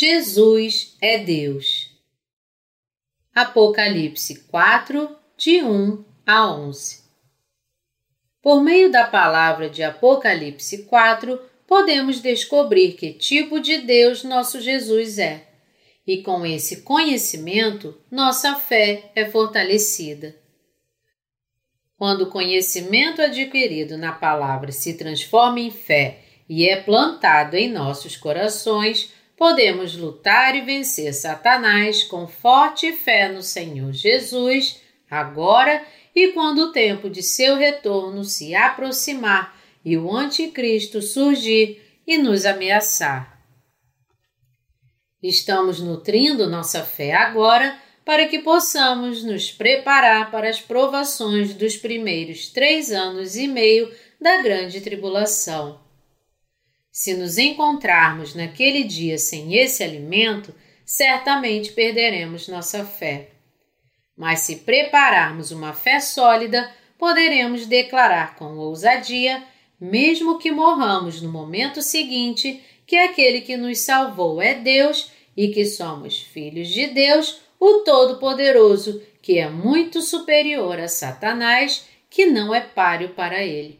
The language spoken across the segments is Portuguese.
Jesus é Deus. Apocalipse 4, de 1 a 11 Por meio da palavra de Apocalipse 4, podemos descobrir que tipo de Deus nosso Jesus é. E com esse conhecimento, nossa fé é fortalecida. Quando o conhecimento adquirido na palavra se transforma em fé e é plantado em nossos corações, podemos lutar e vencer Satanás com forte fé no Senhor Jesus, agora e quando o tempo de seu retorno se aproximar e o Anticristo surgir e nos ameaçar. Estamos nutrindo nossa fé agora para que possamos nos preparar para as provações dos primeiros três anos e meio da grande tribulação. Se nos encontrarmos naquele dia sem esse alimento, certamente perderemos nossa fé. Mas se prepararmos uma fé sólida, poderemos declarar com ousadia, mesmo que morramos no momento seguinte, que aquele que nos salvou é Deus e que somos filhos de Deus, o Todo-Poderoso, que é muito superior a Satanás, que não é páreo para ele.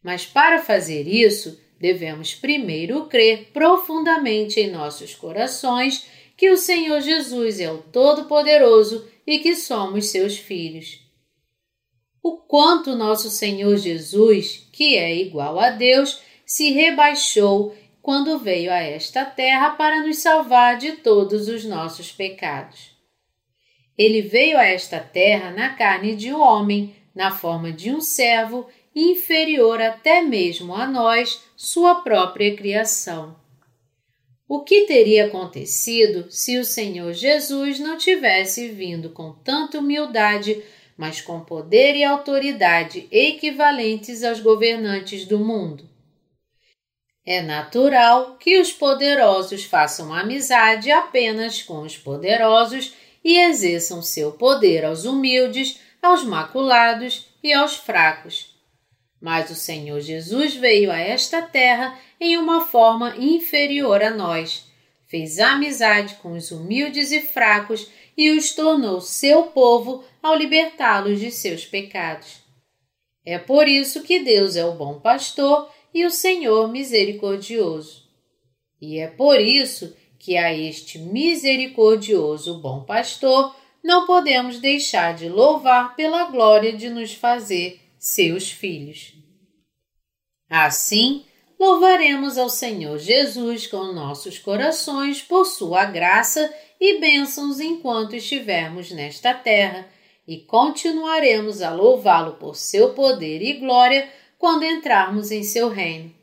Mas para fazer isso, devemos primeiro crer profundamente em nossos corações que o Senhor Jesus é o Todo-Poderoso e que somos seus filhos. O quanto nosso Senhor Jesus, que é igual a Deus, se rebaixou quando veio a esta terra para nos salvar de todos os nossos pecados. Ele veio a esta terra na carne de um homem, na forma de um servo inferior até mesmo a nós, sua própria criação. O que teria acontecido se o Senhor Jesus não tivesse vindo com tanta humildade, mas com poder e autoridade equivalentes aos governantes do mundo? É natural que os poderosos façam amizade apenas com os poderosos e exerçam seu poder aos humildes, aos maculados e aos fracos. Mas o Senhor Jesus veio a esta terra em uma forma inferior a nós, fez amizade com os humildes e fracos e os tornou seu povo ao libertá-los de seus pecados. É por isso que Deus é o bom pastor e o Senhor misericordioso. E é por isso que a este misericordioso bom pastor não podemos deixar de louvar pela glória de nos fazer seus filhos. Assim, louvaremos ao Senhor Jesus com nossos corações por sua graça e bênçãos enquanto estivermos nesta terra, e continuaremos a louvá-lo por seu poder e glória quando entrarmos em seu reino.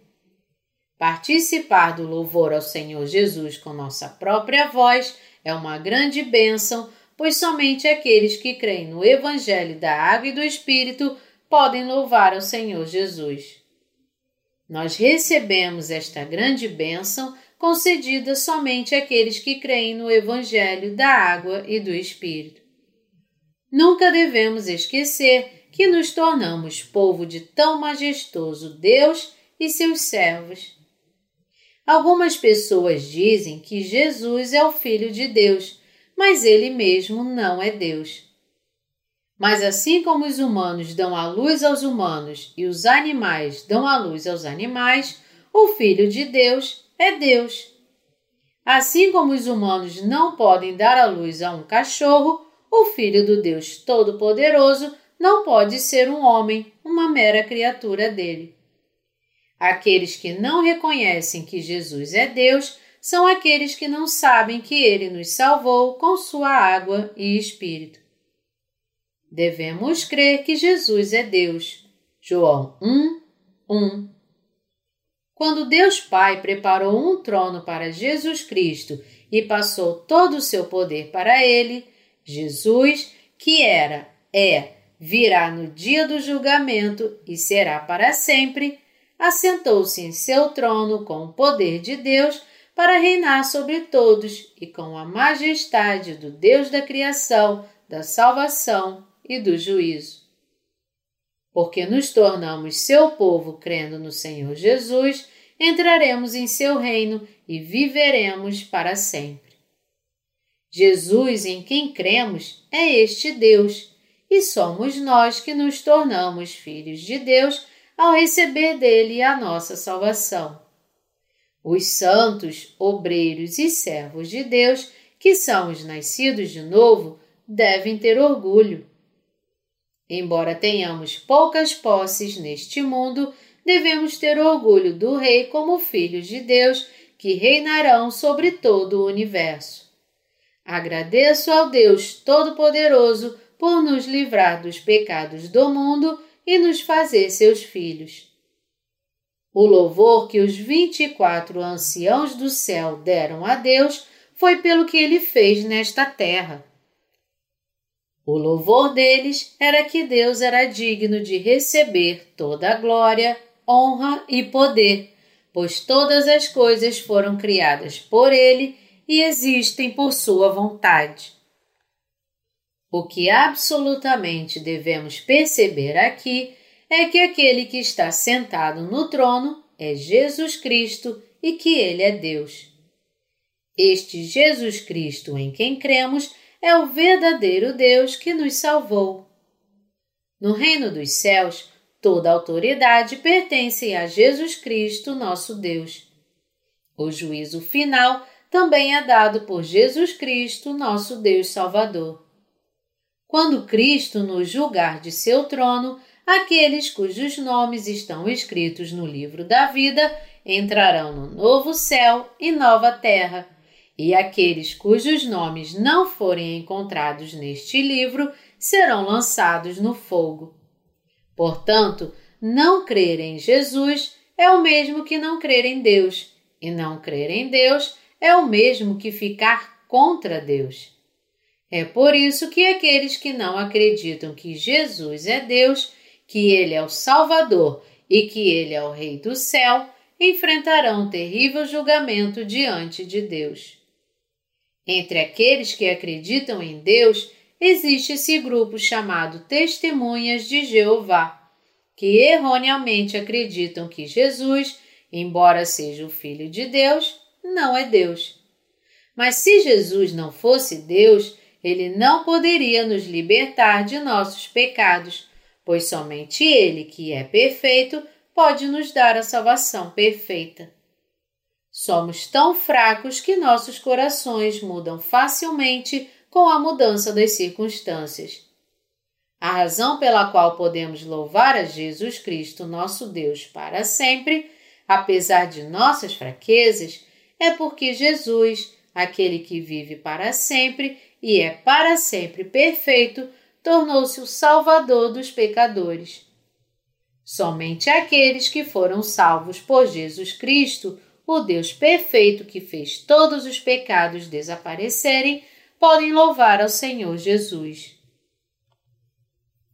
Participar do louvor ao Senhor Jesus com nossa própria voz é uma grande bênção, pois somente aqueles que creem no Evangelho da Água e do Espírito podem louvar ao Senhor Jesus. Nós recebemos esta grande bênção concedida somente àqueles que creem no Evangelho da Água e do Espírito. Nunca devemos esquecer que nos tornamos povo de tão majestoso Deus e seus servos. Algumas pessoas dizem que Jesus é o Filho de Deus, mas ele mesmo não é Deus. Mas assim como os humanos dão a luz aos humanos e os animais dão a luz aos animais, o Filho de Deus é Deus. Assim como os humanos não podem dar a luz a um cachorro, o Filho do Deus Todo-Poderoso não pode ser um homem, uma mera criatura dele. Aqueles que não reconhecem que Jesus é Deus são aqueles que não sabem que ele nos salvou com sua água e espírito. Devemos crer que Jesus é Deus. João 1, 1. Quando Deus Pai preparou um trono para Jesus Cristo e passou todo o seu poder para ele, Jesus, que era, é, virá no dia do julgamento e será para sempre, assentou-se em seu trono com o poder de Deus para reinar sobre todos e com a majestade do Deus da criação, da salvação e do juízo. Porque nos tornamos seu povo crendo no Senhor Jesus, entraremos em seu reino e viveremos para sempre. Jesus, em quem cremos, é este Deus, e somos nós que nos tornamos filhos de Deus ao receber dele a nossa salvação. Os santos, obreiros e servos de Deus, que são os nascidos de novo, devem ter orgulho. Embora tenhamos poucas posses neste mundo, devemos ter orgulho do Rei como filhos de Deus que reinarão sobre todo o universo. Agradeço ao Deus Todo-Poderoso por nos livrar dos pecados do mundo e nos fazer seus filhos. O louvor que os vinte e quatro anciãos do céu deram a Deus foi pelo que ele fez nesta terra. O louvor deles era que Deus era digno de receber toda a glória, honra e poder, pois todas as coisas foram criadas por Ele e existem por Sua vontade. O que absolutamente devemos perceber aqui é que aquele que está sentado no trono é Jesus Cristo e que Ele é Deus. Este Jesus Cristo em quem cremos é o verdadeiro Deus que nos salvou. No reino dos céus, Toda autoridade pertence a Jesus Cristo, nosso Deus. O juízo final também é dado por Jesus Cristo, nosso Deus Salvador. Quando Cristo nos julgar de seu trono, aqueles cujos nomes estão escritos no livro da vida entrarão no novo céu e nova terra, e aqueles cujos nomes não forem encontrados neste livro serão lançados no fogo. Portanto, não crer em Jesus é o mesmo que não crer em Deus, e não crer em Deus é o mesmo que ficar contra Deus. É por isso que aqueles que não acreditam que Jesus é Deus, que Ele é o Salvador e que Ele é o Rei do céu, enfrentarão um terrível julgamento diante de Deus. Entre aqueles que acreditam em Deus, existe esse grupo chamado Testemunhas de Jeová, que erroneamente acreditam que Jesus, embora seja o Filho de Deus, não é Deus. Mas se Jesus não fosse Deus, ele não poderia nos libertar de nossos pecados, pois somente Ele, que é perfeito, pode nos dar a salvação perfeita. Somos tão fracos que nossos corações mudam facilmente com a mudança das circunstâncias. A razão pela qual podemos louvar a Jesus Cristo, nosso Deus, para sempre, apesar de nossas fraquezas, é porque Jesus, aquele que vive para sempre e é para sempre perfeito, tornou-se o Salvador dos pecadores. Somente aqueles que foram salvos por Jesus Cristo, o Deus perfeito que fez todos os pecados desaparecerem, podem louvar ao Senhor Jesus.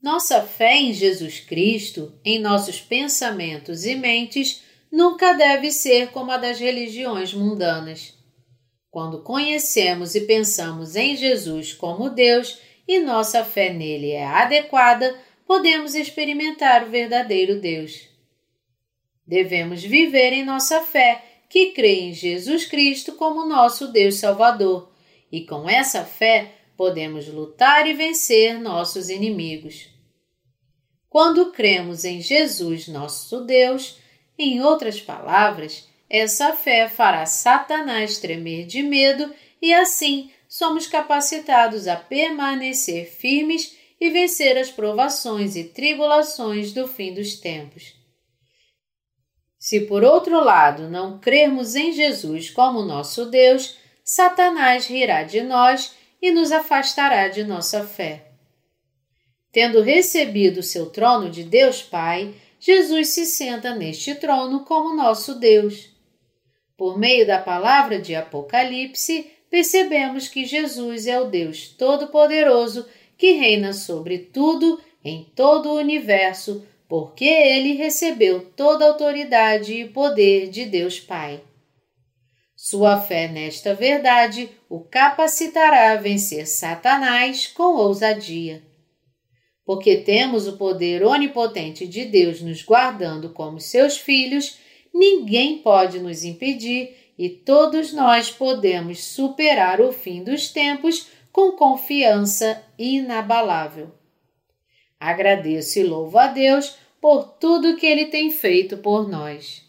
Nossa fé em Jesus Cristo, em nossos pensamentos e mentes, nunca deve ser como a das religiões mundanas. Quando conhecemos e pensamos em Jesus como Deus e nossa fé nele é adequada, podemos experimentar o verdadeiro Deus. Devemos viver em nossa fé, que crê em Jesus Cristo como nosso Deus Salvador e com essa fé podemos lutar e vencer nossos inimigos. Quando cremos em Jesus, nosso Deus, em outras palavras, essa fé fará Satanás tremer de medo e assim somos capacitados a permanecer firmes e vencer as provações e tribulações do fim dos tempos. Se por outro lado não crermos em Jesus como nosso Deus, Satanás rirá de nós e nos afastará de nossa fé. Tendo recebido seu trono de Deus Pai, Jesus se senta neste trono como nosso Deus. Por meio da palavra de Apocalipse, percebemos que Jesus é o Deus Todo-Poderoso que reina sobre tudo em todo o universo, porque ele recebeu toda a autoridade e poder de Deus Pai. Sua fé nesta verdade o capacitará a vencer Satanás com ousadia. Porque temos o poder onipotente de Deus nos guardando como seus filhos, ninguém pode nos impedir e todos nós podemos superar o fim dos tempos com confiança inabalável. Agradeço e louvo a Deus por tudo que Ele tem feito por nós.